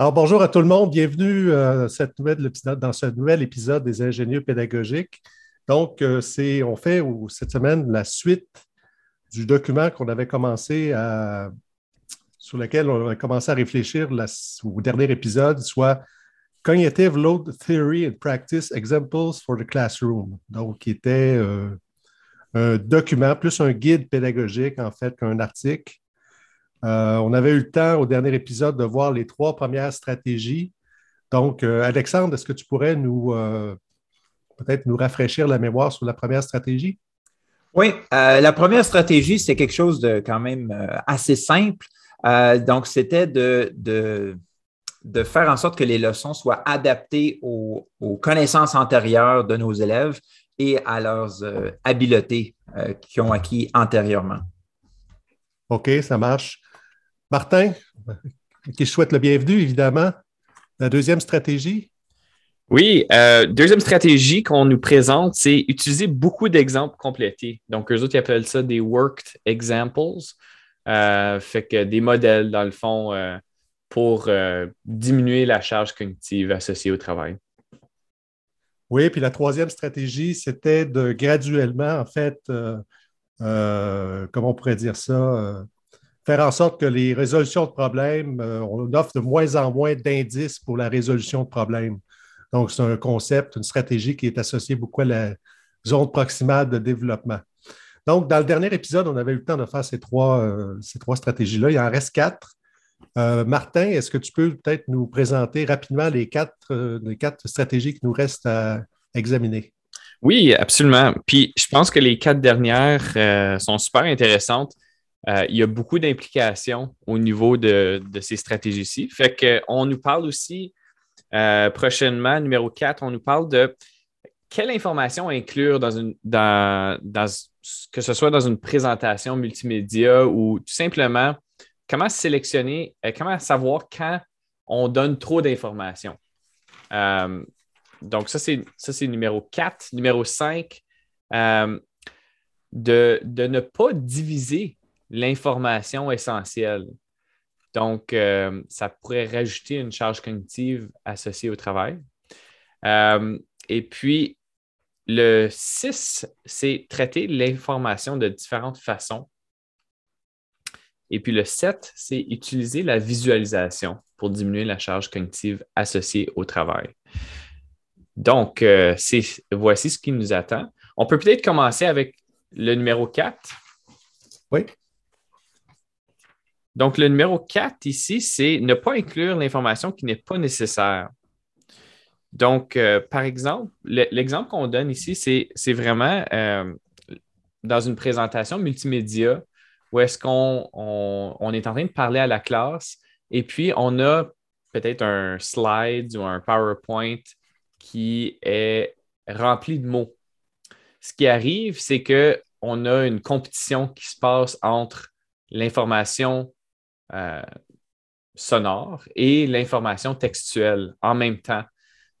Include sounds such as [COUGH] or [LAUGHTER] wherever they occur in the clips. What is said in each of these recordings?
Alors, bonjour à tout le monde. Bienvenue euh, dans ce nouvel épisode des ingénieurs pédagogiques. Donc, euh, c'est, on fait cette semaine la suite du document qu'on avait commencé à, sur lequel on avait commencé à réfléchir au dernier épisode, soit Cognitive Load Theory and Practice Examples for the Classroom. Donc, qui était euh, un document, plus un guide pédagogique, en fait, qu'un article euh, on avait eu le temps au dernier épisode de voir les trois premières stratégies. Donc, euh, Alexandre, est-ce que tu pourrais nous euh, peut-être nous rafraîchir la mémoire sur la première stratégie? Oui, la première stratégie, c'est quelque chose de quand même assez simple. donc, c'était de, de, faire en sorte que les leçons soient adaptées aux, connaissances antérieures de nos élèves et à leurs habiletés qu'ils ont acquis antérieurement. OK, ça marche. Martin, qui souhaite le bienvenu, évidemment. La deuxième stratégie? Oui, euh, deuxième stratégie qu'on nous présente, c'est utiliser beaucoup d'exemples complétés. Donc, eux autres, ils appellent ça des worked examples. Euh, fait que des modèles, dans le fond, euh, pour diminuer la charge cognitive associée au travail. Oui, puis la troisième stratégie, c'était de graduellement, en fait, comment on pourrait dire ça, faire en sorte que les résolutions de problèmes, euh, on offre de moins en moins d'indices pour la résolution de problèmes. Donc, c'est un concept, une stratégie qui est associée beaucoup à la zone proximale de développement. Donc, dans le dernier épisode, on avait eu le temps de faire ces trois, euh, trois stratégies-là. Il en reste quatre. Euh, Martin, est-ce que tu peux peut-être nous présenter rapidement les quatre, les quatre stratégies qui nous restent à examiner? Oui, absolument. Puis, je pense que les quatre dernières sont super intéressantes. Euh, il y a beaucoup d'implications au niveau de, ces stratégies-ci. Fait qu'on nous parle aussi euh, prochainement, numéro 4, on nous parle de quelle information inclure dans une, dans, que ce soit dans une présentation multimédia ou tout simplement comment sélectionner, euh, comment savoir quand on donne trop d'informations. donc, ça, c'est numéro 4. Numéro 5, de, de, ne pas diviser l'information essentielle. Donc, euh, ça pourrait rajouter une charge cognitive associée au travail. Euh, et puis, le 6, c'est traiter l'information de différentes façons. Et puis le 7, c'est utiliser la visualisation pour diminuer la charge cognitive associée au travail. Donc, euh, voici ce qui nous attend. On peut peut-être commencer avec le numéro 4. Oui. Donc, le numéro 4 ici, c'est ne pas inclure l'information qui n'est pas nécessaire. Donc, euh, par exemple, l'exemple qu'on donne ici, c'est vraiment euh, dans une présentation multimédia où est-ce qu'on on, est en train de parler à la classe et puis on a peut-être un slide ou un PowerPoint qui est rempli de mots. Ce qui arrive, c'est qu'on a une compétition qui se passe entre l'information euh, sonore et l'information textuelle en même temps.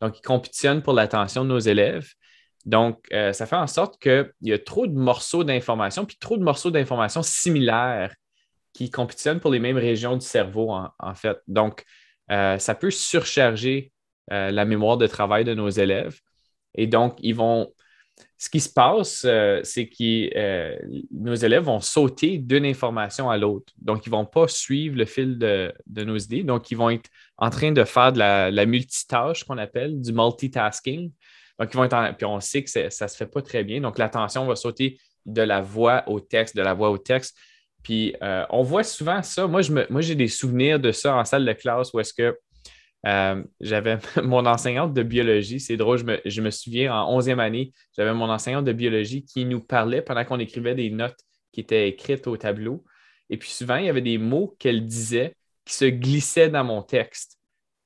Donc, ils compétitionnent pour l'attention de nos élèves. Donc, euh, ça fait en sorte qu'il y a trop de morceaux d'information, puis trop de morceaux d'information similaires qui compétitionnent pour les mêmes régions du cerveau, en, fait. Donc, euh, ça peut surcharger la mémoire de travail de nos élèves. Et donc, ils vont, ce qui se passe, euh, c'est que euh, nos élèves vont sauter d'une information à l'autre. Donc, ils ne vont pas suivre le fil de, nos idées. Donc, ils vont être en train de faire de la, multitâche qu'on appelle, du multitasking. Donc, ils puis on sait que ça ne se fait pas très bien. Donc, l'attention va sauter de la voix au texte, de la voix au texte. Puis, euh, on voit souvent ça. Moi, moi, j'ai des souvenirs de ça en salle de classe où est-ce que euh, j'avais [LAUGHS] mon enseignante de biologie, c'est drôle, je me, souviens, en 11e année, j'avais mon enseignante de biologie qui nous parlait pendant qu'on écrivait des notes qui étaient écrites au tableau. Et puis souvent, il y avait des mots qu'elle disait qui se glissaient dans mon texte,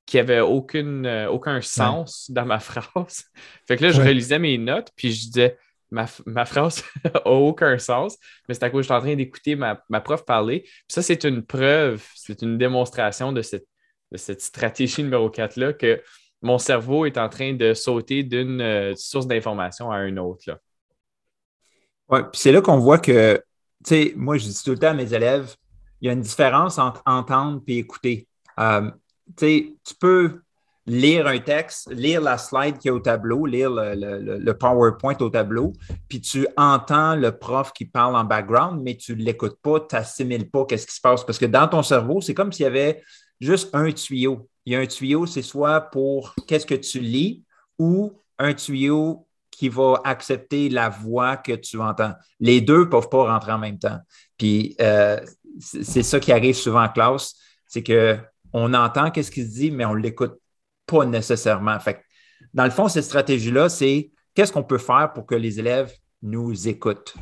qui n'avaient aucune, euh, aucun sens [LAUGHS] dans ma phrase. Fait que là, je relisais mes notes, puis je disais, ma, phrase [LAUGHS] n'a aucun sens, mais c'est à cause que je suis en train d'écouter ma, ma, prof parler. Puis ça, c'est une preuve, c'est une démonstration de cette cette stratégie numéro 4-là que mon cerveau est en train de sauter d'une euh, source d'information à une autre. Oui, puis c'est là qu'on voit que, tu sais, moi, je dis tout le temps à mes élèves, il y a une différence entre entendre et écouter. Euh, tu sais, tu peux lire un texte, lire la slide qui est au tableau, lire le, PowerPoint au tableau, puis tu entends le prof qui parle en background, mais tu ne l'écoutes pas, tu n'assimiles pas qu'est-ce qui se passe. Parce que dans ton cerveau, c'est comme s'il y avait juste un tuyau. Il y a un tuyau, c'est soit pour qu'est-ce que tu lis ou un tuyau qui va accepter la voix que tu entends. Les deux ne peuvent pas rentrer en même temps. Puis euh, c'est ça qui arrive souvent en classe, c'est qu'on entend qu'est-ce qu'il dit, mais on ne l'écoute pas nécessairement. Fait dans le fond, cette stratégie-là, c'est qu'est-ce qu'on peut faire pour que les élèves nous écoutent?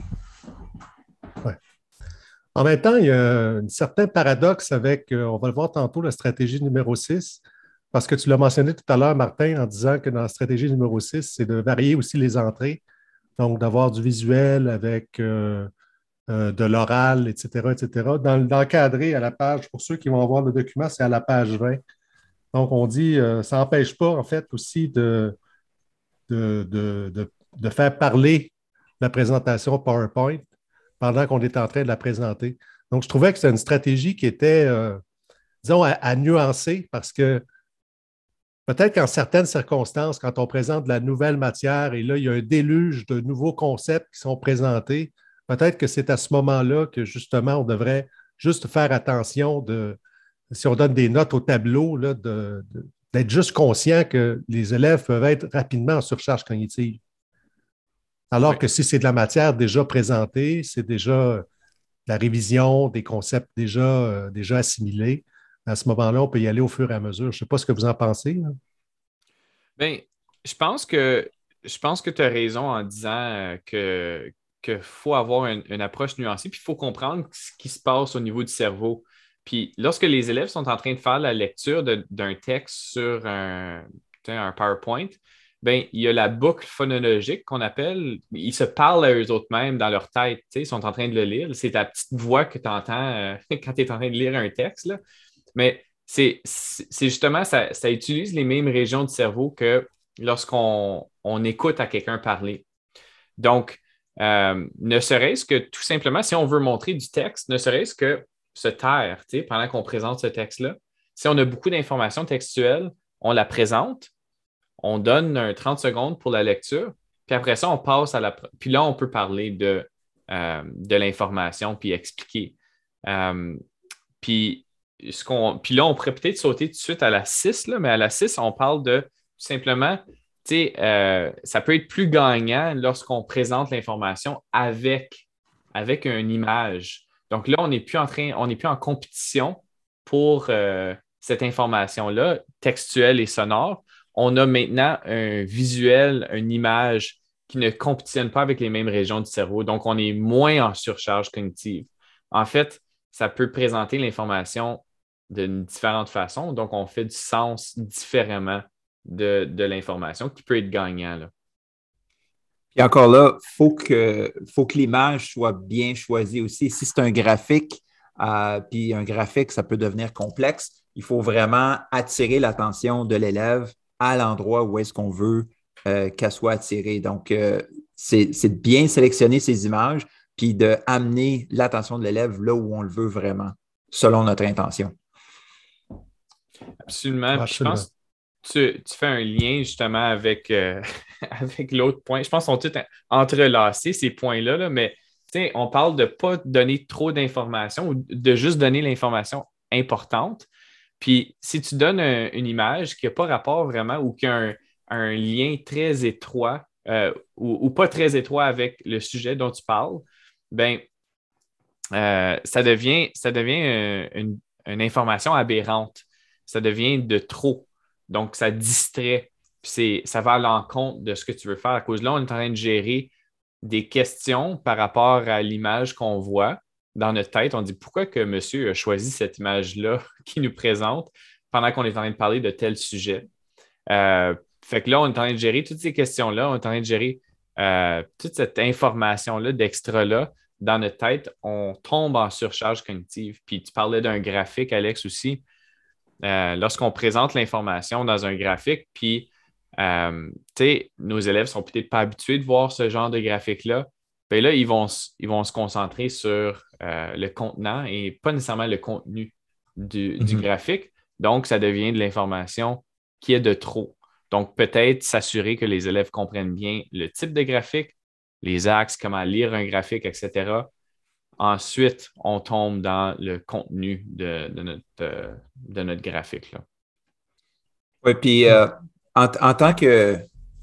En même temps, il y a un certain paradoxe avec, euh, on va le voir tantôt, la stratégie numéro 6, parce que tu l'as mentionné tout à l'heure, Martin, en disant que dans la stratégie numéro 6, c'est de varier aussi les entrées, donc d'avoir du visuel avec euh, euh, de l'oral, etc., etc. Dans, l'encadré à la page, pour ceux qui vont voir le document, c'est à la page 20. Donc, on dit, ça n'empêche pas, en fait, aussi de, faire parler la présentation PowerPoint pendant qu'on est en train de la présenter. Donc, je trouvais que c'était une stratégie qui était, euh, disons, à, nuancer parce que peut-être qu'en certaines circonstances, quand on présente de la nouvelle matière et là, il y a un déluge de nouveaux concepts qui sont présentés, peut-être que c'est à ce moment-là que justement, on devrait juste faire attention de, si on donne des notes au tableau, d'être juste conscient que les élèves peuvent être rapidement en surcharge cognitive. Alors que si c'est de la matière déjà présentée, c'est déjà la révision des concepts déjà, euh, déjà assimilés, à ce moment-là, on peut y aller au fur et à mesure. Je ne sais pas ce que vous en pensez. Bien, je pense que je pense que tu as raison en disant euh, que qu'il faut avoir une, approche nuancée, puis il faut comprendre ce qui se passe au niveau du cerveau. Puis lorsque les élèves sont en train de faire la lecture d'un texte sur un, un PowerPoint, ben, il y a la boucle phonologique qu'on appelle. Ils se parlent à eux autres mêmes dans leur tête. Ils sont en train de le lire. C'est ta petite voix que tu entends euh, [LAUGHS] quand tu es en train de lire un texte. Là. Mais c'est justement, ça, utilise les mêmes régions du cerveau que lorsqu'on on écoute à quelqu'un parler. Donc, euh, ne serait-ce que tout simplement, si on veut montrer du texte, ne serait-ce que se taire pendant qu'on présente ce texte-là. Si on a beaucoup d'informations textuelles, on la présente, on donne un 30 secondes pour la lecture, puis après ça, on passe à la. Puis là, on peut parler de, euh, l'information, puis expliquer. Euh, puis, ce qu'on, puis là, on pourrait peut-être sauter tout de suite à la 6, là, mais à la 6, on parle de simplement, tu sais, euh, ça peut être plus gagnant lorsqu'on présente l'information avec, avec une image. Donc là, on n'est plus en train, on n'est plus en compétition pour cette information-là, textuelle et sonore on a maintenant un visuel, une image qui ne compétitionne pas avec les mêmes régions du cerveau. Donc, on est moins en surcharge cognitive. En fait, ça peut présenter l'information d'une différente façon. Donc, on fait du sens différemment de, l'information qui peut être gagnant. Et encore là, il faut que, faut que l'image soit bien choisie aussi. Si c'est un graphique, euh, puis un graphique, ça peut devenir complexe, il faut vraiment attirer l'attention de l'élève à l'endroit où est-ce qu'on veut euh, qu'elle soit attirée. Donc, euh, c'est de bien sélectionner ces images, puis d'amener l'attention de l'élève là où on le veut vraiment, selon notre intention. Absolument. Je pense, tu, fais un lien justement avec, euh, [LAUGHS] avec l'autre point. Je pense qu'ils sont tous entrelacés, ces points-là, là, mais on parle de ne pas donner trop d'informations ou de juste donner l'information importante. Puis si tu donnes une image qui n'a pas rapport vraiment ou qui a un, lien très étroit euh, ou, pas très étroit avec le sujet dont tu parles, ben euh, ça devient, ça devient une, une, information aberrante. Ça devient de trop. Donc, ça distrait. Ça va à l'encontre de ce que tu veux faire. À cause de là, on est en train de gérer des questions par rapport à l'image qu'on voit dans notre tête. On dit pourquoi que monsieur a choisi cette image-là [LAUGHS] qui nous présente pendant qu'on est en train de parler de tel sujet? Euh, fait que là, on est en train de gérer toutes ces questions-là, on est en train de gérer euh, toute cette information-là, d'extra-là dans notre tête. On tombe en surcharge cognitive. Puis tu parlais d'un graphique, Alex, aussi. Euh, lorsqu'on présente l'information dans un graphique, puis nos élèves ne sont peut-être pas habitués de voir ce genre de graphique-là, bien là, ils vont, ils vont se concentrer sur euh, le contenant et pas nécessairement le contenu du, du, mhm. graphique. Donc, ça devient de l'information qui est de trop. Donc, peut-être s'assurer que les élèves comprennent bien le type de graphique, les axes, comment lire un graphique, etc. Ensuite, on tombe dans le contenu de, notre, euh, de notre, graphique. Là. Oui, puis euh, en, tant que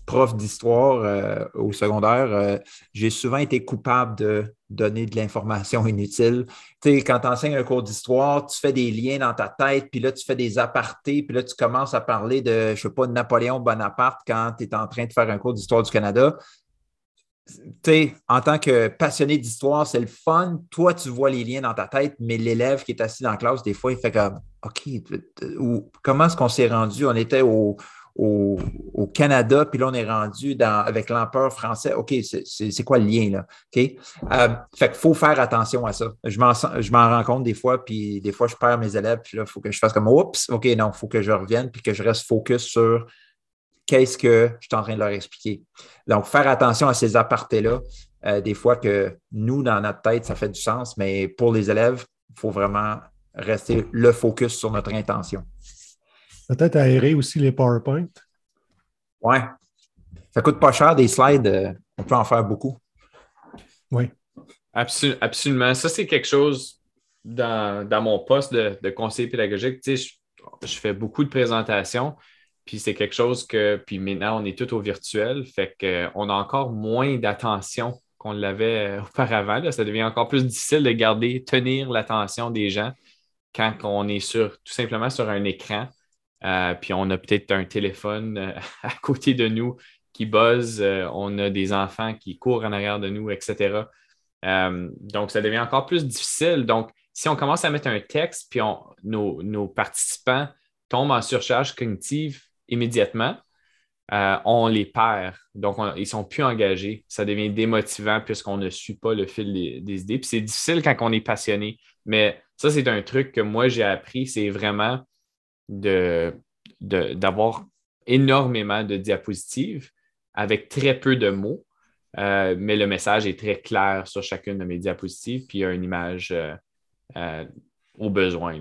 prof d'histoire euh, au secondaire, j'ai souvent été coupable de donner de l'information [LAUGHS] inutile. Tu sais, quand tu enseignes un cours d'histoire, tu fais des liens dans ta tête, puis là, tu fais des apartés, puis là, tu commences à parler de, je sais pas, de Napoléon Bonaparte quand tu es en train de faire un cours d'histoire du Canada en tant que passionné d'histoire, c'est le fun. Toi, tu vois les liens dans ta tête, mais l'élève qui est assis dans la classe, des fois, il fait comme OK, comment est-ce qu'on s'est rendu? On était au, Canada, puis là, on est rendu avec l'empereur français. OK, c'est quoi le lien là? OK? Euh, fait qu'il faut faire attention à ça. Je m'en rends compte des fois, puis des fois, je perds mes élèves, puis là, il faut que je fasse comme Oups, OK, non, il faut que je revienne, puis que je reste focus sur qu'est-ce que je suis en train de leur expliquer. Donc, faire attention à ces apartés-là, euh, des fois que nous, dans notre tête, ça fait du sens, mais pour les élèves, il faut vraiment rester le focus sur notre intention. Peut-être aérer aussi les PowerPoint. Oui. Ça coûte pas cher des slides, euh, on peut en faire beaucoup. Oui. absolument. Ça, c'est quelque chose dans, mon poste de, conseiller pédagogique. Tu sais, je fais beaucoup de présentations. Puis c'est quelque chose que, puis maintenant, on est tout au virtuel, fait qu'on a encore moins d'attention qu'on l'avait euh, auparavant. Ça devient encore plus difficile de garder, tenir l'attention des gens quand on est sur, tout simplement sur un écran. Euh, puis on a peut-être un téléphone euh, [LAUGHS] à côté de nous qui buzz, on a des enfants qui courent en arrière de nous, etc. donc, ça devient encore plus difficile. Donc, si on commence à mettre un texte, puis nos, participants tombent en surcharge cognitive, immédiatement, euh, on les perd. Donc, ils ne sont plus engagés. Ça devient démotivant puisqu'on ne suit pas le fil des, idées. Puis c'est difficile quand on est passionné. Mais ça, c'est un truc que moi, j'ai appris. C'est vraiment d'avoir de, énormément de diapositives avec très peu de mots. Euh, mais le message est très clair sur chacune de mes diapositives, puis il y a une image euh, au besoin.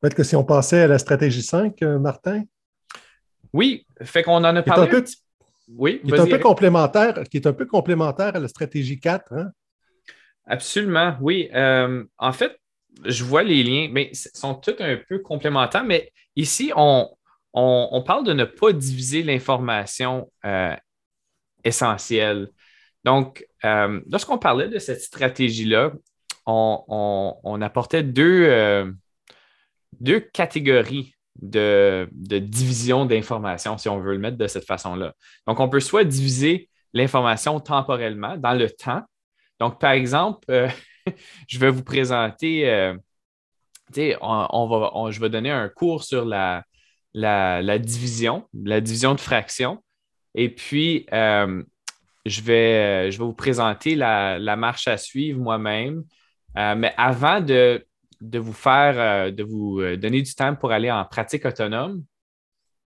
Peut-être que si on passait à la stratégie 5, euh, Martin? Oui, fait qu'on en a parlé. Un oui, qui est un peu complémentaire, qui est un peu complémentaire à la stratégie 4. Hein? Absolument, oui. Euh, en fait, je vois les liens, mais sont tous un peu complémentaires, mais ici, on, parle de ne pas diviser l'information euh, essentielle. Donc, lorsqu'on parlait de cette stratégie-là, on, apportait deux, deux catégories de, division d'informations, si on veut le mettre de cette façon-là. Donc, on peut soit diviser l'information temporellement dans le temps. Donc, par exemple, euh, [LAUGHS] je vais vous présenter, euh, on, va, je vais donner un cours sur la, division, la division de fractions. Et puis, euh, je, vais, je vais vous présenter la, marche à suivre moi-même. mais avant de vous faire, euh, de vous euh, donner du temps pour aller en pratique autonome,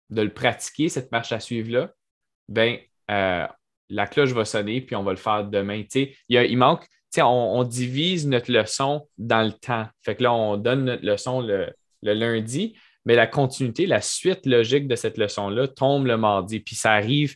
de le pratiquer, cette marche à suivre-là, ben, euh, la cloche va sonner, puis on va le faire demain. Il manque, on, divise notre leçon dans le temps. Fait que là, on donne notre leçon le, lundi, mais la continuité, la suite logique de cette leçon-là tombe le mardi. Puis ça arrive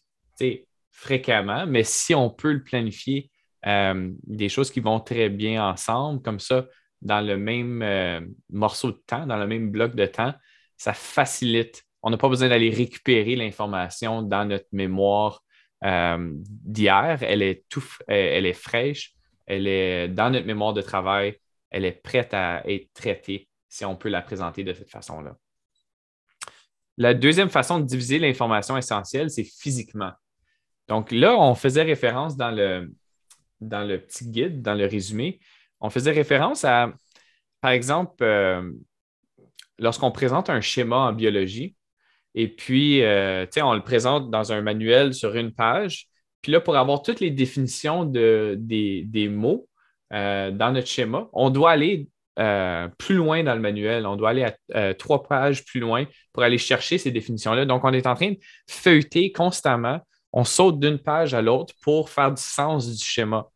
fréquemment, mais si on peut le planifier, euh, des choses qui vont très bien ensemble, comme ça, dans le même euh, morceau de temps, dans le même bloc de temps, ça facilite. On n'a pas besoin d'aller récupérer l'information dans notre mémoire euh, d'hier. Elle est tout, elle est fraîche, elle est dans notre mémoire de travail, elle est prête à être traitée si on peut la présenter de cette façon-là. La deuxième façon de diviser l'information essentielle, c'est physiquement. Donc là, on faisait référence dans le, petit guide, dans le résumé, on faisait référence à, par exemple, euh, lorsqu'on présente un schéma en biologie, et puis, euh, on le présente dans un manuel sur une page. Puis là, pour avoir toutes les définitions de, des, mots euh, dans notre schéma, on doit aller plus loin dans le manuel. On doit aller à trois pages plus loin pour aller chercher ces définitions-là. Donc, on est en train de feuilleter constamment. On saute d'une page à l'autre pour faire du sens du schéma.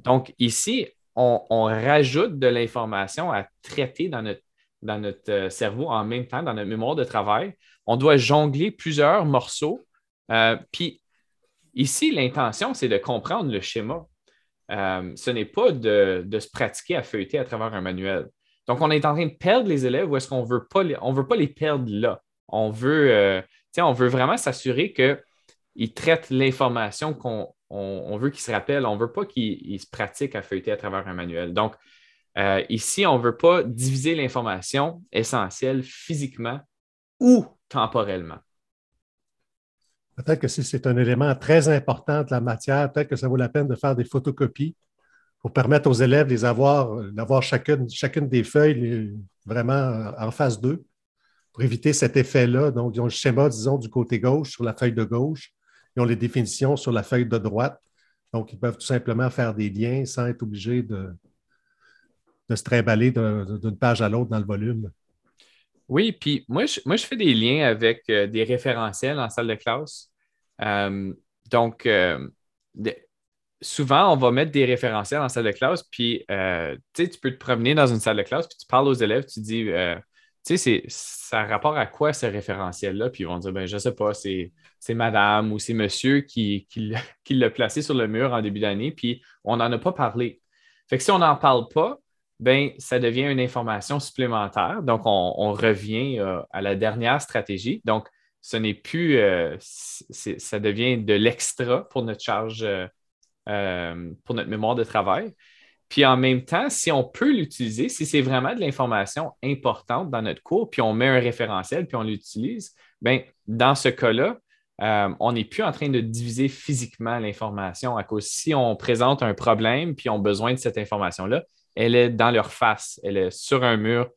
Donc, ici, on, rajoute de l'information à traiter dans notre, dans notre euh, cerveau en même temps, dans notre mémoire de travail. On doit jongler plusieurs morceaux. Euh, puis ici, l'intention, c'est de comprendre le schéma. Euh, ce n'est pas de, se pratiquer à feuilleter à travers un manuel. Donc, on est en train de perdre les élèves ou est-ce qu'on veut pas veut pas les perdre là? On veut, on veut vraiment s'assurer qu'ils traitent l'information qu'on on, veut qu'il se rappelle, on ne veut pas qu'il se pratique à feuilleter à travers un manuel. Donc, euh, ici, on ne veut pas diviser l'information essentielle physiquement ou temporellement. Peut-être que si c'est un élément très important de la matière, peut-être que ça vaut la peine de faire des photocopies pour permettre aux élèves d'avoir chacune, chacune des feuilles vraiment en face d'eux pour éviter cet effet-là. Donc, ils ont le schéma, disons, du côté gauche sur la feuille de gauche ils ont les définitions sur la feuille de droite. Donc, ils peuvent tout simplement faire des liens sans être obligés de, de se trimballer d'une page à l'autre dans le volume. Oui, puis moi je, moi, je fais des liens avec euh, des référentiels en salle de classe. Euh, donc, euh, souvent, on va mettre des référentiels en salle de classe, puis tu peux te promener dans une salle de classe, puis tu parles aux élèves, tu dis, tu sais, ça a rapport à quoi ce référentiel-là? Puis ils vont dire, ben, je ne sais pas, c'est madame ou c'est monsieur qui, [LAUGHS] qui, l'a placé sur le mur en début d'année, puis on n'en a pas parlé. Fait que si on n'en parle pas, ben, ça devient une information supplémentaire. Donc, on, revient euh, à la dernière stratégie. Donc, ce n'est plus, euh, ça devient de l'extra pour notre charge, euh, pour notre mémoire de travail. Puis en même temps, si on peut l'utiliser, si c'est vraiment de l'information importante dans notre cours, puis on met un référentiel, puis on l'utilise, bien, dans ce cas-là, euh, on n'est plus en train de diviser physiquement l'information à cause si on présente un problème, puis ont besoin de cette information-là, elle est dans leur face, elle est sur un mur. Tout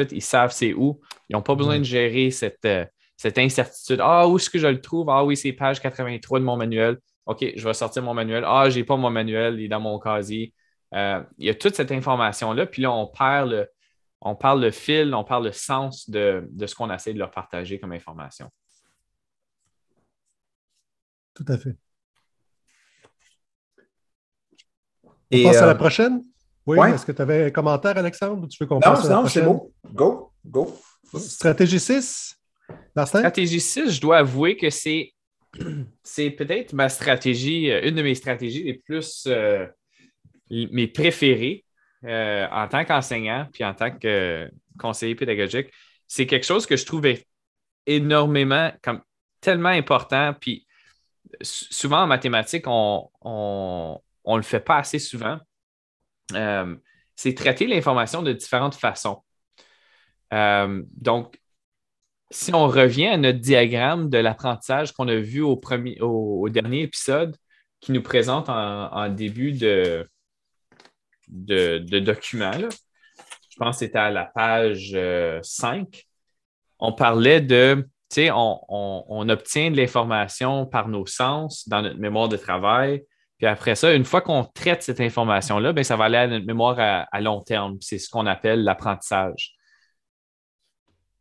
de suite, ils savent c'est où. Ils n'ont pas besoin de gérer cette, euh, cette incertitude. Ah, où est-ce que je le trouve? Ah oui, c'est page 83 de mon manuel. OK, je vais sortir mon manuel. Ah, je n'ai pas mon manuel, il est dans mon casier. Euh, il y a toute cette information-là, puis là, on perd le, on parle le fil, on parle le sens de, ce qu'on essaie de leur partager comme information. Tout à fait. On passe à la euh, prochaine? Oui, est-ce que tu avais un commentaire, Alexandre, ou tu veux qu'on passe à la non, c'est bon. Go, go. Stratégie 6, Stratégie 6, je dois avouer que c'est, [CLEARS THROAT] c'est peut-être ma stratégie, euh, une de mes stratégies les plus mes préférés euh, en tant qu'enseignant puis en tant que conseiller pédagogique, c'est quelque chose que je trouvais énormément, comme tellement important. Puis souvent en mathématiques, on ne le fait pas assez souvent. Euh, c'est traiter l'information de différentes façons. Euh, donc, si on revient à notre diagramme de l'apprentissage qu'on a vu au, dernier épisode, qui nous présente en début de, documents. Je pense que c'était à la page 5. Euh, on parlait de, tu sais, on, obtient de l'information par nos sens dans notre mémoire de travail. Puis après ça, une fois qu'on traite cette information-là, ben, ça va aller à notre mémoire à, long terme. C'est ce qu'on appelle l'apprentissage.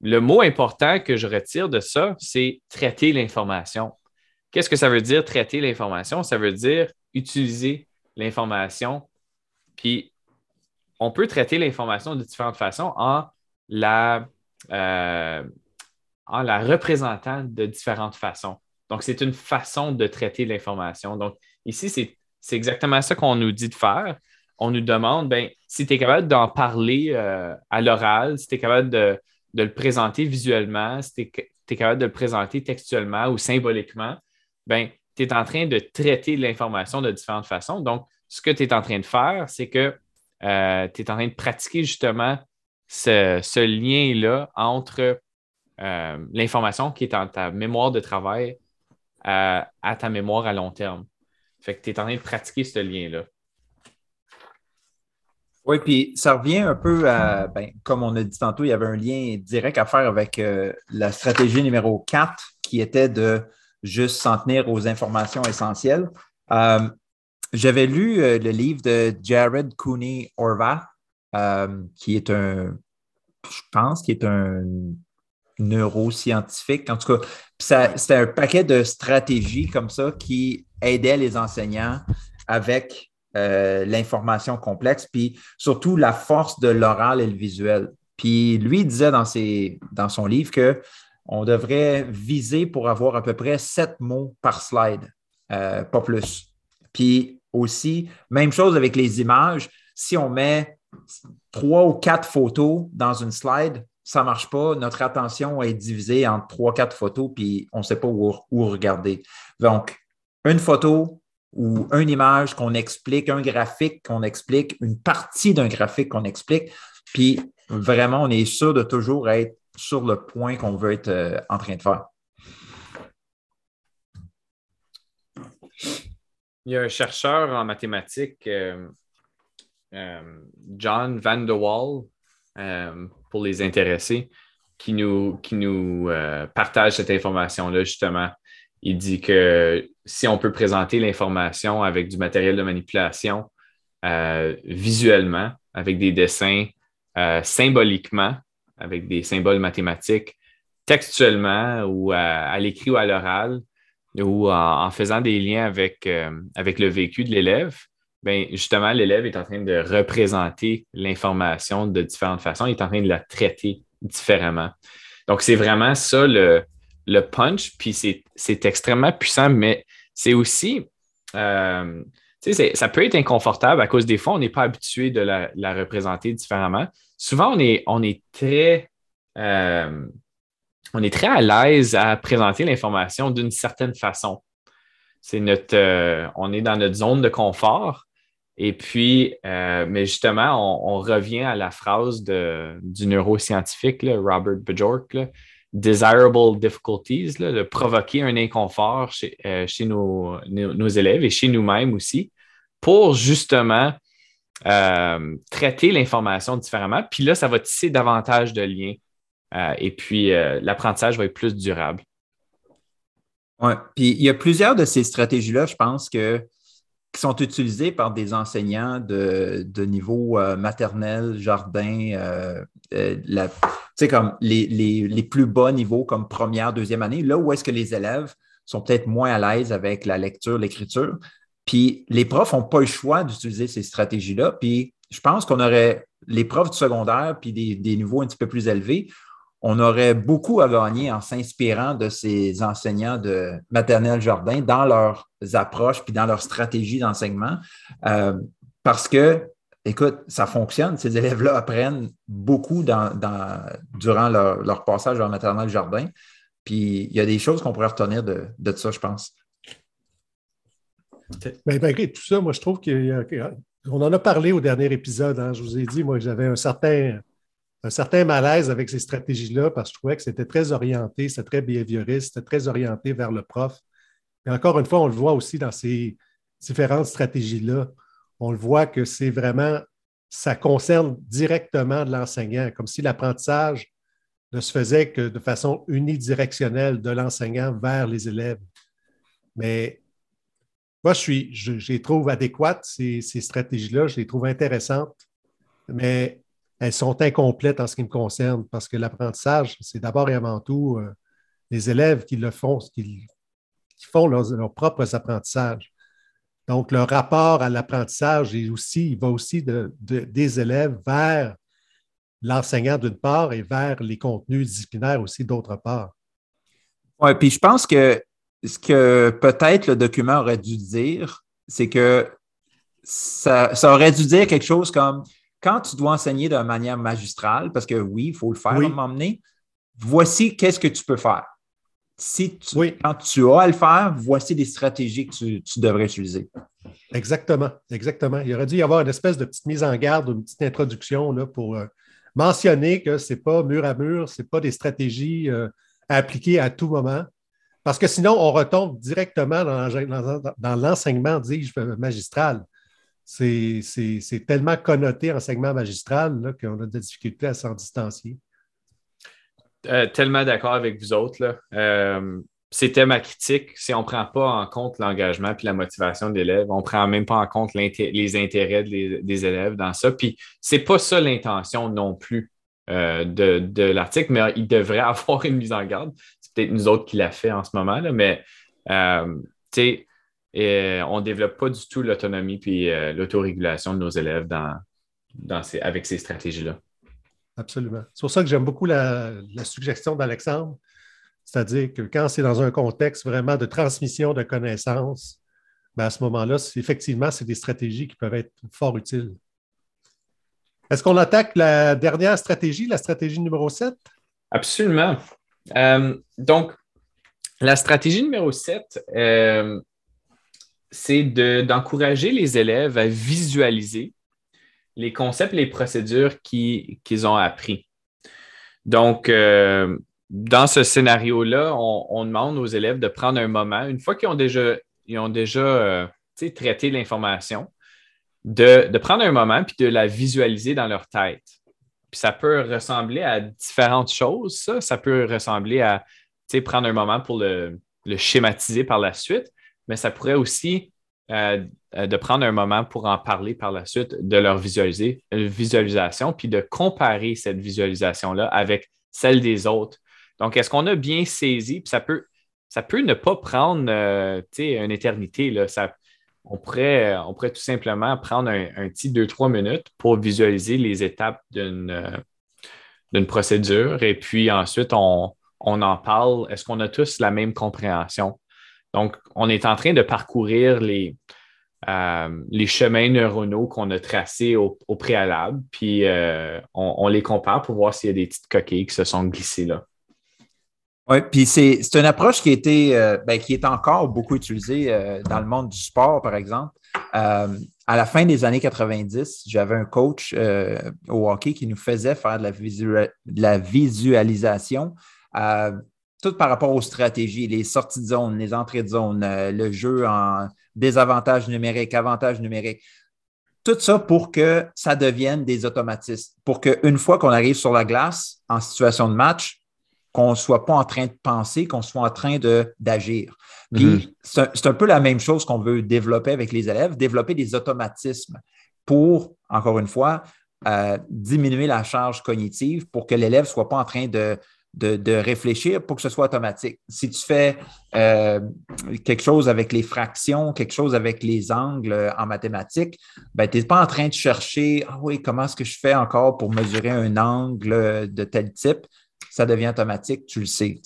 Le mot important que je retire de ça, c'est traiter l'information. Qu'est-ce que ça veut dire traiter l'information? Ça veut dire utiliser l'information puis, on peut traiter l'information de différentes façons en la, en la représentant de différentes façons. Donc, c'est une façon de traiter l'information. Donc, ici, c'est exactement ça qu'on nous dit de faire. On nous demande, ben, si tu es capable d'en parler euh, à l'oral, si tu es capable de, le présenter visuellement, si tu es, capable de le présenter textuellement ou symboliquement, ben, tu es en train de traiter l'information de différentes façons. Donc, ce que tu es en train de faire, c'est que euh, tu es en train de pratiquer justement ce lien-là entre euh, l'information qui est dans ta mémoire de travail à, ta mémoire à long terme. Fait que tu es en train de pratiquer ce lien-là. Oui, puis ça revient un peu à, ben, comme on a dit tantôt, il y avait un lien direct à faire avec euh, la stratégie numéro 4 qui était de juste s'en tenir aux informations essentielles. Euh, j'avais lu le livre de Jared Cooney Orva, qui est un, je pense, qui est un neuroscientifique. En tout cas, c'était un paquet de stratégies comme ça qui aidaient les enseignants avec euh, l'information complexe, puis surtout la force de l'oral et le visuel. Puis lui disait dans, ses, dans son livre qu'on devrait viser pour avoir à peu près sept mots par slide, euh, pas plus. Puis aussi, même chose avec les images, si on met trois ou quatre photos dans une slide, ça ne marche pas, notre attention est divisée en trois, quatre photos, puis on ne sait pas où, regarder. Donc, une photo ou une image qu'on explique, un graphique qu'on explique, une partie d'un graphique qu'on explique, puis vraiment, on est sûr de toujours être sur le point qu'on veut être euh, en train de faire. Il y a un chercheur en mathématiques, euh, euh, John Van de Waal, pour les intéressés qui nous, qui nous partage cette information-là, justement. Il dit que si on peut présenter l'information avec du matériel de manipulation euh, visuellement, avec des dessins symboliquement, avec des symboles mathématiques, textuellement ou à, l'écrit ou à l'oral, ou en, faisant des liens avec, avec le vécu de l'élève, ben, justement, l'élève est en train de représenter l'information de différentes façons, il est en train de la traiter différemment. Donc, c'est vraiment ça le, punch, puis c'est extrêmement puissant, mais c'est aussi, euh, ça peut être inconfortable à cause des fois, on n'est pas habitué de la, représenter différemment. Souvent, on est, très... Euh, on est très à l'aise à présenter l'information d'une certaine façon. C'est notre, euh, on est dans notre zone de confort, et puis, mais justement, on, revient à la phrase du neuroscientifique Robert Bjork, desirable difficulties, de provoquer un inconfort chez, euh, nos, élèves et chez nous-mêmes aussi, pour justement euh, traiter l'information différemment. Puis là, ça va tisser davantage de liens. et puis, l'apprentissage va être plus durable. Oui, puis il y a plusieurs de ces stratégies-là, je pense que qui sont utilisés par des enseignants de, niveau euh, maternel, jardin, euh, comme les, plus bas niveaux comme première, deuxième année, là où est-ce que les élèves sont peut-être moins à l'aise avec la lecture, l'écriture. Puis les profs n'ont pas le choix d'utiliser ces stratégies-là. Puis je pense qu'on aurait les profs du secondaire, puis des, niveaux un petit peu plus élevés, on aurait beaucoup à gagner en s'inspirant de ces enseignants de maternelle jardin dans leurs approches puis dans leur stratégie d'enseignement. Euh, parce que, écoute, ça fonctionne. Ces élèves-là apprennent beaucoup durant leur, passage en maternelle jardin. Puis il y a des choses qu'on pourrait retenir de, ça, je pense. Bien, malgré tout ça, moi, je trouve qu'on en a parlé au dernier épisode. Hein. Je vous ai dit, moi, j'avais un certain un certain malaise avec ces stratégies-là parce que je trouvais que c'était très orienté, c'était très behavioriste, c'était très orienté vers le prof. Et encore une fois, on le voit aussi dans ces différentes stratégies-là. On le voit que c'est vraiment, ça concerne directement l'enseignant, comme si l'apprentissage ne se faisait que de façon unidirectionnelle de l'enseignant vers les élèves. Mais moi, je, les trouve adéquates, ces, ces stratégies-là, je les trouve intéressantes, mais elles sont incomplètes en ce qui me concerne parce que l'apprentissage, c'est d'abord et avant tout euh, les élèves qui le font, qui, font leurs, propres apprentissages. Donc, le rapport à l'apprentissage est aussi, il va aussi des élèves vers l'enseignant d'une part et vers les contenus disciplinaires aussi d'autre part. Oui, puis je pense que ce que peut-être le document aurait dû dire, c'est que ça, aurait dû dire quelque chose comme quand tu dois enseigner de manière magistrale, parce que oui, il faut le faire m'emmener, voici qu'est-ce que tu peux faire. Si quand tu as à le faire, voici des stratégies que tu, devrais utiliser. Exactement, exactement. Il aurait dû y avoir une espèce de petite mise en garde, une petite introduction là, pour euh, mentionner que ce n'est pas mur à mur, ce n'est pas des stratégies euh, à appliquer à tout moment. Parce que sinon, on retombe directement dans, l'enseignement, dis-je, magistral. C'est tellement connoté enseignement magistral qu'on a des difficultés à s'en distancier. Euh, tellement d'accord avec vous autres. Euh, c'était ma critique. Si on ne prend pas en compte l'engagement et la motivation de l'élève, on ne prend même pas en compte les intérêts des, élèves dans ça. Puis c'est pas ça l'intention non plus euh, de, l'article, mais il devrait [LAUGHS] avoir une mise en garde. C'est peut-être nous autres qui l'a fait en ce moment, là, mais tu sais, on ne développe pas du tout l'autonomie et l'autorégulation de nos élèves dans, avec ces stratégies-là. Absolument. C'est pour ça que j'aime beaucoup la, suggestion d'Alexandre, c'est-à-dire que quand c'est dans un contexte vraiment de transmission de connaissances, ben, à ce moment-là, effectivement, c'est des stratégies qui peuvent être fort utiles. Est-ce qu'on attaque la dernière stratégie, la stratégie numéro 7? Absolument. Euh, donc, la stratégie numéro 7, euh, c'est d'encourager les élèves à visualiser les concepts, les procédures qu'ils ont appris. Donc, euh, dans ce scénario-là, on, demande aux élèves de prendre un moment, une fois qu'ils ont déjà, déjà euh, traité l'information, de, prendre un moment puis de la visualiser dans leur tête. Puis ça peut ressembler à différentes choses, ça. Ça peut ressembler à prendre un moment pour le, schématiser par la suite, mais ça pourrait aussi euh, de prendre un moment pour en parler par la suite de leur visualiser, euh, visualisation, puis de comparer cette visualisation-là avec celle des autres. Donc, est-ce qu'on a bien saisi? Puis ça peut, ne pas prendre une éternité. On, pourrait, tout simplement prendre un, petit deux, trois minutes pour visualiser les étapes d'une, procédure et puis ensuite on en parle. Est-ce qu'on a tous la même compréhension? Donc, on est en train de parcourir les, euh, les chemins neuronaux qu'on a tracés au, préalable, puis euh, on, les compare pour voir s'il y a des petites coquilles qui se sont glissées là. Oui, puis c'est une approche qui, euh, ben, qui est encore beaucoup utilisée dans le monde du sport, par exemple. à la fin des années 90, j'avais un coach au hockey qui nous faisait faire de la, visualisation tout par rapport aux stratégies, les sorties de zone, les entrées de zone, le jeu en désavantage numérique, avantage numérique. Tout ça pour que ça devienne des automatismes, pour qu'une fois qu'on arrive sur la glace en situation de match, qu'on ne soit pas en train de penser, qu'on soit en train d'agir. Puis mm-hmm. c'est un, peu la même chose qu'on veut développer avec les élèves, développer des automatismes pour, encore une fois, euh, diminuer la charge cognitive pour que l'élève ne soit pas en train de de, réfléchir pour que ce soit automatique. Si tu fais euh, quelque chose avec les fractions, quelque chose avec les angles en mathématiques, ben, tu n'es pas en train de chercher Ah oui, comment est-ce que je fais encore pour mesurer un angle de tel type? Ça devient automatique, tu le sais.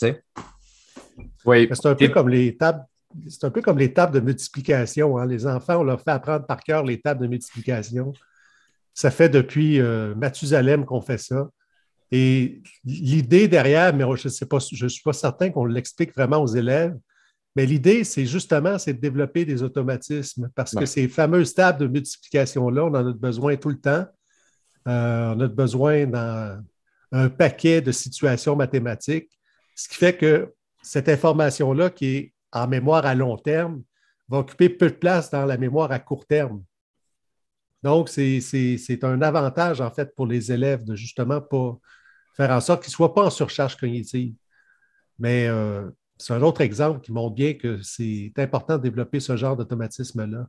Oui. C'est un peu comme les tables. C'est un peu comme les tables de multiplication. Hein. Les enfants, on leur fait apprendre par cœur les tables de multiplication. Ça fait depuis euh, Mathusalem qu'on fait ça. Et l'idée derrière, mais je ne suis pas certain qu'on l'explique vraiment aux élèves, mais l'idée, c'est justement c'est de développer des automatismes parce que ces fameuses tables de multiplication-là, on en a besoin tout le temps. Euh, on a besoin dans un paquet de situations mathématiques, ce qui fait que cette information-là, qui est en mémoire à long terme, va occuper peu de place dans la mémoire à court terme. Donc, c'est un avantage, en fait, pour les élèves de justement pas faire en sorte qu'ils ne soient pas en surcharge cognitive. Mais euh, c'est un autre exemple qui montre bien que c'est important de développer ce genre d'automatisme-là.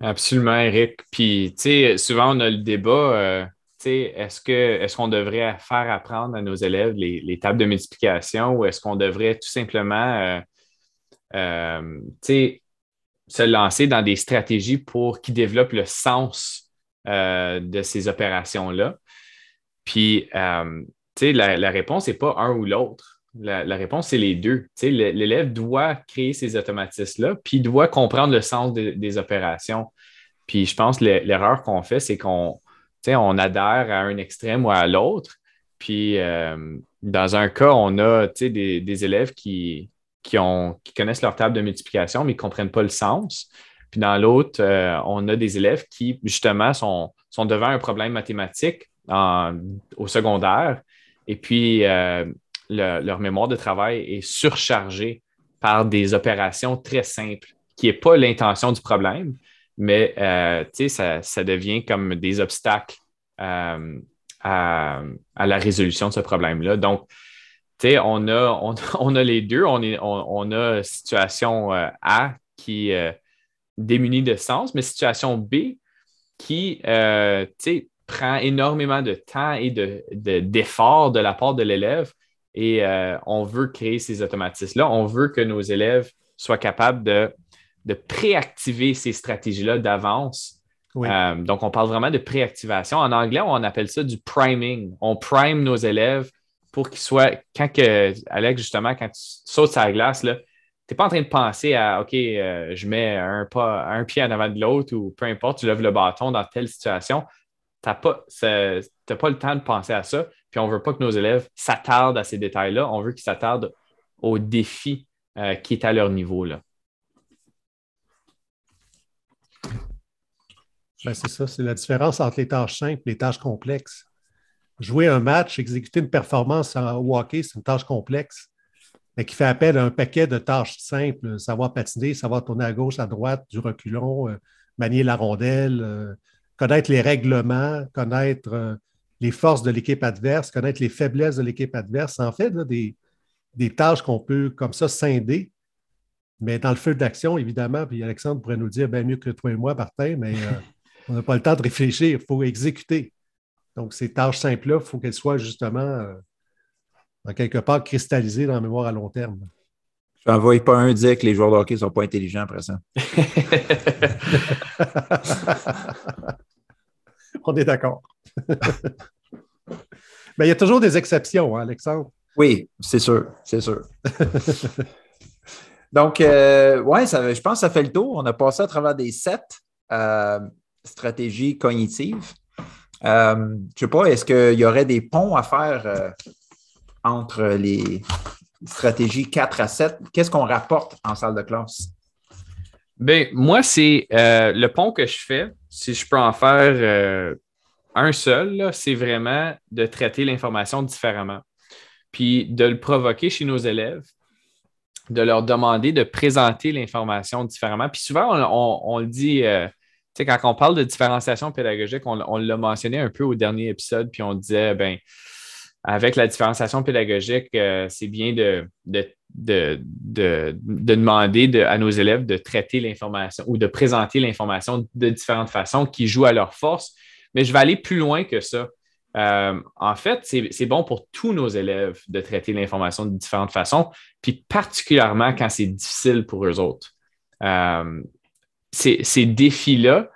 Absolument, Eric. Puis, tu sais, souvent, on a le débat, euh, tu sais, est-ce que est-ce qu'on devrait faire apprendre à nos élèves les, tables de multiplication ou est-ce qu'on devrait tout simplement, euh, tu sais, se lancer dans des stratégies pour qu'ils développent le sens de ces opérations-là? Puis, euh, tu sais, la, réponse n'est pas un ou l'autre. La, réponse, c'est les deux. Tu sais, l'élève doit créer ces automatismes-là, puis doit comprendre le sens des opérations. Puis, je pense que l'erreur qu'on fait, c'est qu'on on adhère à un extrême ou à l'autre. Puis, euh, dans un cas, on a des, des élèves qui, qui, ont, qui connaissent leur table de multiplication, mais qui ne comprennent pas le sens. Puis dans l'autre, euh, on a des élèves qui, justement, sont, sont devant un problème mathématique au secondaire. Et puis, euh, leur mémoire de travail est surchargée par des opérations très simples, qui n'est pas l'intention du problème, mais euh, ça, ça, devient comme des obstacles à, la résolution de ce problème-là. Donc, on a, [LAUGHS] on, a les deux. On, est, on, a situation A qui, démunie de sens, mais situation B qui euh, prend énormément de temps et d'efforts de, de, la part de l'élève et euh, on veut créer ces automatismes-là. On veut que nos élèves soient capables de, de préactiver ces stratégies-là d'avance. Euh, donc, on parle vraiment de préactivation. En anglais, on appelle ça du priming. On prime nos élèves pour qu'ils soient, quand que, Alex, justement, quand tu sautes la glace, là, tu n'es pas en train de penser à OK, euh, je mets un, pas, un pied en avant de l'autre ou peu importe, tu lèves le bâton dans telle situation. Tu n'as pas, pas, le temps de penser à ça. Puis on ne veut pas que nos élèves s'attardent à ces détails-là. On veut qu'ils s'attardent au défi euh, qui est à leur niveau. Là. Ben, c'est ça, c'est la différence entre les tâches simples et les tâches complexes. Jouer un match, exécuter une performance en hockey, c'est une tâche complexe qui fait appel à un paquet de tâches simples, savoir patiner, savoir tourner à gauche, à droite, du reculon, euh, manier la rondelle, euh, connaître les règlements, connaître euh, les forces de l'équipe adverse, connaître les faiblesses de l'équipe adverse. En fait, des, tâches qu'on peut comme ça scinder. Mais dans le feu d'action, évidemment, puis Alexandre pourrait nous dire bien mieux que toi et moi, Martin, mais [LAUGHS] on n'a pas le temps de réfléchir, il faut exécuter. Donc, ces tâches simples-là, il faut qu'elles soient justement quelque part cristallisé dans la mémoire à long terme. Je n'envoie pas un dire que les joueurs de hockey ne sont pas intelligents après ça. [LAUGHS] [LAUGHS] On est d'accord. Mais [LAUGHS] il y a toujours des exceptions, hein, Alexandre. Oui, c'est sûr, c'est sûr. [LAUGHS] Donc, euh, ouais, je pense que ça fait le tour. On a passé à travers des sept euh, stratégies cognitives. Euh, je ne sais pas, est-ce qu'il y aurait des ponts à faire entre les stratégies 4 à 7, qu'est-ce qu'on rapporte en salle de classe? Bien, moi, c'est euh, le pont que je fais, si je peux en faire euh, un seul, c'est vraiment de traiter l'information différemment. Puis de le provoquer chez nos élèves, de leur demander de présenter l'information différemment. Puis souvent, on, le dit, euh, tu sais, quand on parle de différenciation pédagogique, on, on l'a mentionné un peu au dernier épisode, puis on disait, ben, avec la différenciation pédagogique, euh, c'est bien de, de, demander à nos élèves de traiter l'information ou de présenter l'information de différentes façons qui jouent à leur force. Mais je vais aller plus loin que ça. Euh, en fait, c'est bon pour tous nos élèves de traiter l'information de différentes façons, puis particulièrement quand c'est difficile pour eux autres. Euh, ces défis-là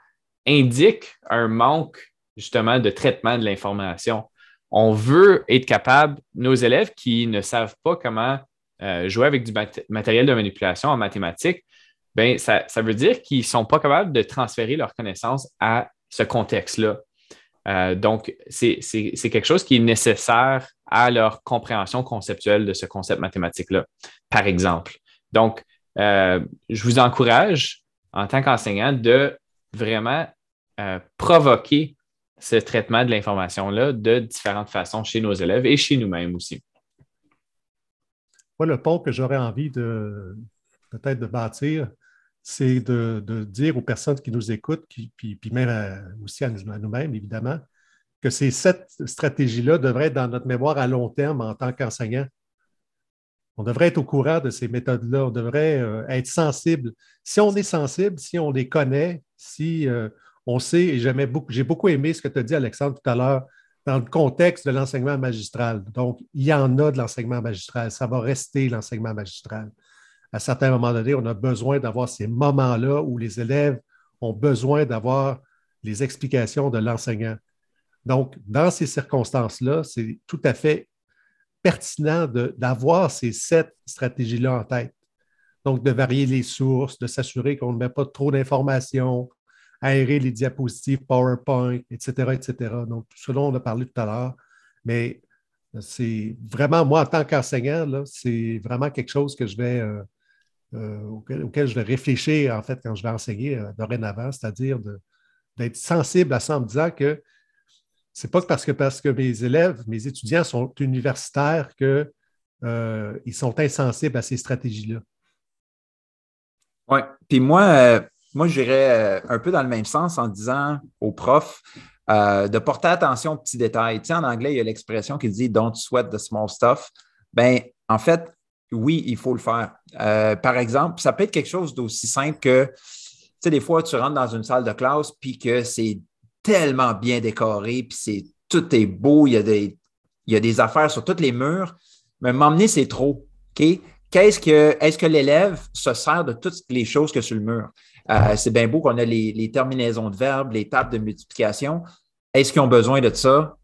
indiquent un manque justement de traitement de l'information on veut être capable, nos élèves qui ne savent pas comment euh, jouer avec du matériel de manipulation en mathématiques, ben, ça, veut dire qu'ils ne sont pas capables de transférer leurs connaissances à ce contexte-là. Euh, donc, c'est quelque chose qui est nécessaire à leur compréhension conceptuelle de ce concept mathématique-là, par exemple. Donc, euh, je vous encourage, en tant qu'enseignant, de vraiment provoquer ce traitement de l'information-là de différentes façons chez nos élèves et chez nous-mêmes aussi. Moi, le pont que j'aurais envie de peut-être de bâtir, c'est de, dire aux personnes qui nous écoutent, puis, même aussi à nous-mêmes, évidemment, que ces sept stratégies-là devraient être dans notre mémoire à long terme en tant qu'enseignant. On devrait être au courant de ces méthodes-là, on devrait euh, être sensible. Si on est sensible, si on les connaît, si euh, on sait, et j'ai beaucoup aimé ce que tu as dit, Alexandre, tout à l'heure, dans le contexte de l'enseignement magistral. Donc, il y en a de l'enseignement magistral. Ça va rester l'enseignement magistral. À certains moments donnés, on a besoin d'avoir ces moments-là où les élèves ont besoin d'avoir les explications de l'enseignant. Donc, dans ces circonstances-là, c'est tout à fait pertinent d'avoir ces sept stratégies-là en tête. Donc, de varier les sources, de s'assurer qu'on ne met pas trop d'informations, aérer les diapositives PowerPoint, etc., etc. Donc, tout ce dont on a parlé tout à l'heure. Mais c'est vraiment, moi, en tant qu'enseignant, c'est vraiment quelque chose que je vais, euh, euh, auquel, je vais réfléchir, en fait, quand je vais enseigner euh, dorénavant, c'est-à-dire d'être sensible à ça en me disant que c'est pas parce que, parce que mes élèves, mes étudiants sont universitaires qu'ils sont insensibles à ces stratégies-là. Oui. Puis moi, moi, j'irais un peu dans le même sens en disant aux profs, euh, de porter attention aux petits détails. En anglais, il y a l'expression qui dit Don't sweat the small stuff. Ben, en fait, oui, il faut le faire. Euh, par exemple, ça peut être quelque chose d'aussi simple que, tu sais, des fois, tu rentres dans une salle de classe, puis que c'est tellement bien décoré, puis c'est tout est beau, il y, a des, il y a des affaires sur tous les murs, mais m'emmener, c'est trop. OK? Qu'est-ce que, est-ce que l'élève se sert de toutes les choses que sur le mur? Euh, c'est bien beau qu'on a les, terminaisons de verbes, les tables de multiplication. Est-ce qu'ils ont besoin de ça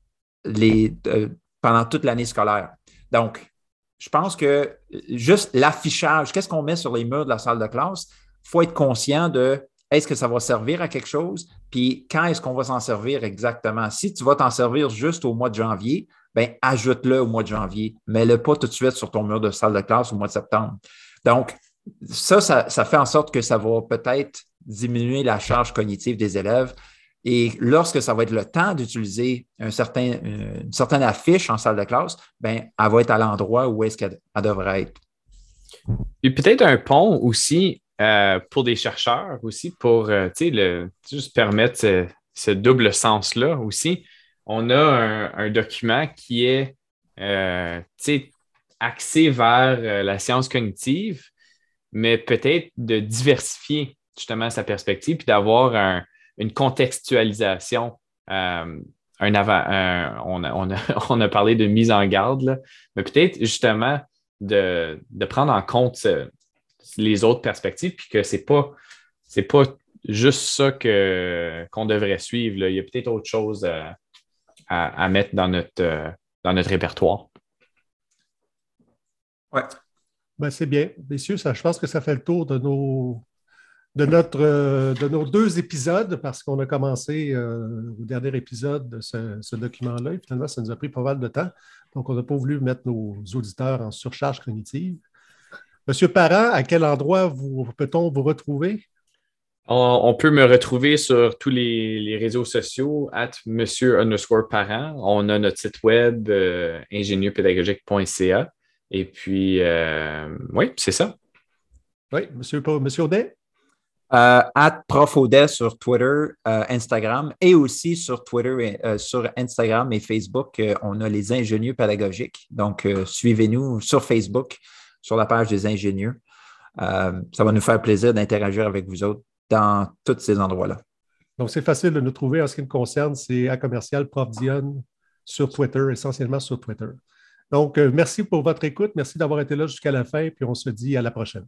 euh, pendant toute l'année scolaire? Donc, je pense que juste l'affichage, qu'est-ce qu'on met sur les murs de la salle de classe? Il faut être conscient de est-ce que ça va servir à quelque chose? Puis quand est-ce qu'on va s'en servir exactement? Si tu vas t'en servir juste au mois de janvier, ben ajoute-le au mois de janvier. Mets-le pas tout de suite sur ton mur de salle de classe au mois de septembre. Donc, ça, ça, fait en sorte que ça va peut-être diminuer la charge cognitive des élèves. Et lorsque ça va être le temps d'utiliser certain, une certaine affiche en salle de classe, ben, elle va être à l'endroit où est-ce qu'elle devrait être. Et peut-être un pont aussi euh, pour des chercheurs aussi, pour euh, le, juste permettre ce, double sens-là aussi. On a un, document qui est euh, axé vers la science cognitive, mais peut-être de diversifier justement sa perspective puis d'avoir une contextualisation. Euh, un avant, [LAUGHS] on, a, parlé de mise en garde, mais peut-être justement de, prendre en compte les autres perspectives, puis que ce n'est pas, pas juste ça qu'on devrait suivre. Il y a peut-être autre chose à, mettre dans notre, dans notre répertoire. Ouais. Ben, c'est bien. Messieurs, ça, je pense que ça fait le tour de nos, de notre, euh, de nos deux épisodes parce qu'on a commencé euh, au dernier épisode de ce, document-là et finalement, ça nous a pris pas mal de temps. Donc, on n'a pas voulu mettre nos auditeurs en surcharge cognitive. Monsieur Parent, à quel endroit peut-on vous retrouver? On, peut me retrouver sur tous les, réseaux sociaux, at monsieur underscore parent. On a notre site web euh. Et puis, euh, oui, c'est ça. Oui, monsieur, monsieur Audet? Euh, at Prof Audet sur Twitter, euh, Instagram et aussi sur Twitter, et, sur Instagram et Facebook, on a les ingénieux pédagogiques. Donc, suivez-nous sur Facebook, sur la page des ingénieux. ça va nous faire plaisir d'interagir avec vous autres dans tous ces endroits-là. Donc, c'est facile de nous trouver en ce qui me concerne. C'est à commercial Prof Dion sur Twitter, essentiellement sur Twitter. Donc, euh, merci pour votre écoute. Merci d'avoir été là jusqu'à la fin, puis on se dit à la prochaine.